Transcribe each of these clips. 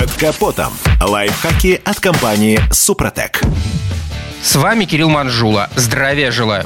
Под капотом. Лайфхаки от компании «Супротек». С вами Кирилл Манжула. Здравия желаю.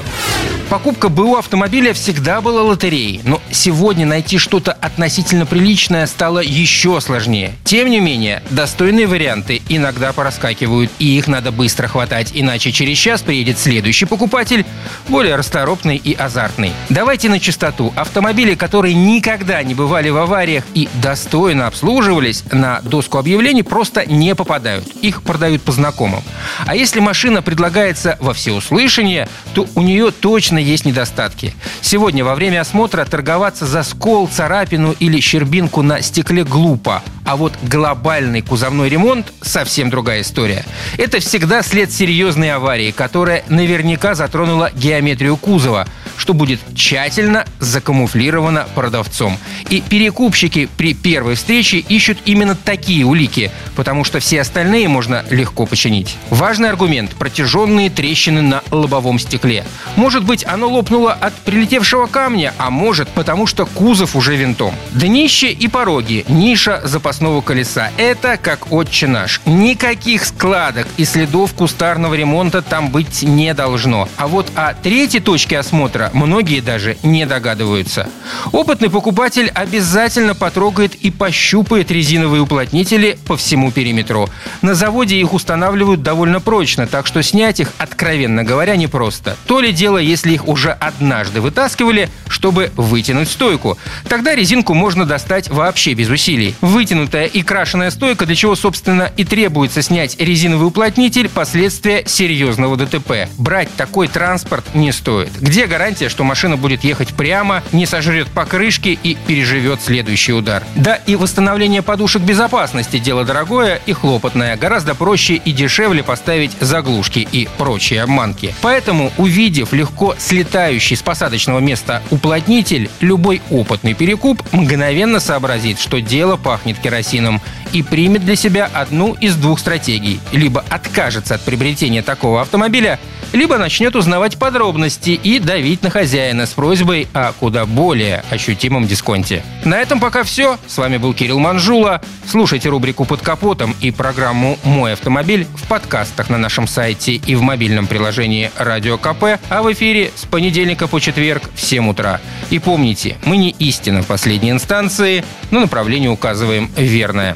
Покупка БУ автомобиля всегда была лотереей, но сегодня найти что-то относительно приличное стало еще сложнее. Тем не менее, достойные варианты иногда пораскакивают, и их надо быстро хватать, иначе через час приедет следующий покупатель, более расторопный и азартный. Давайте на чистоту. Автомобили, которые никогда не бывали в авариях и достойно обслуживались, на доску объявлений просто не попадают. Их продают по знакомым. А если машина предлагается во всеуслышание, то у нее точно есть недостатки. Сегодня во время осмотра торговаться за скол, царапину или щербинку на стекле глупо. А вот глобальный кузовной ремонт – совсем другая история. Это всегда след серьезной аварии, которая наверняка затронула геометрию кузова – что будет тщательно закамуфлировано продавцом. И перекупщики при первой встрече ищут именно такие улики, потому что все остальные можно легко починить. Важный аргумент – протяженные трещины на лобовом стекле. Может быть, оно лопнуло от прилетевшего камня, а может, потому что кузов уже винтом. Днище и пороги, ниша запасного колеса – это как отче наш. Никаких складок и следов кустарного ремонта там быть не должно. А вот о третьей точке осмотра многие даже не догадываются. Опытный покупатель обязательно потрогает и пощупает резиновые уплотнители по всему периметру. На заводе их устанавливают довольно прочно, так что снять их, откровенно говоря, непросто. То ли дело, если их уже однажды вытаскивали, чтобы вытянуть стойку. Тогда резинку можно достать вообще без усилий. Вытянутая и крашеная стойка, для чего, собственно, и требуется снять резиновый уплотнитель, последствия серьезного ДТП. Брать такой транспорт не стоит. Где гарантия гарантия, что машина будет ехать прямо, не сожрет покрышки и переживет следующий удар. Да и восстановление подушек безопасности – дело дорогое и хлопотное. Гораздо проще и дешевле поставить заглушки и прочие обманки. Поэтому, увидев легко слетающий с посадочного места уплотнитель, любой опытный перекуп мгновенно сообразит, что дело пахнет керосином и примет для себя одну из двух стратегий. Либо откажется от приобретения такого автомобиля, либо начнет узнавать подробности и давить на хозяина с просьбой о куда более ощутимом дисконте. На этом пока все. С вами был Кирилл Манжула. Слушайте рубрику «Под капотом» и программу «Мой автомобиль» в подкастах на нашем сайте и в мобильном приложении «Радио КП», а в эфире с понедельника по четверг в 7 утра. И помните, мы не истина в последней инстанции, но направление указываем верное.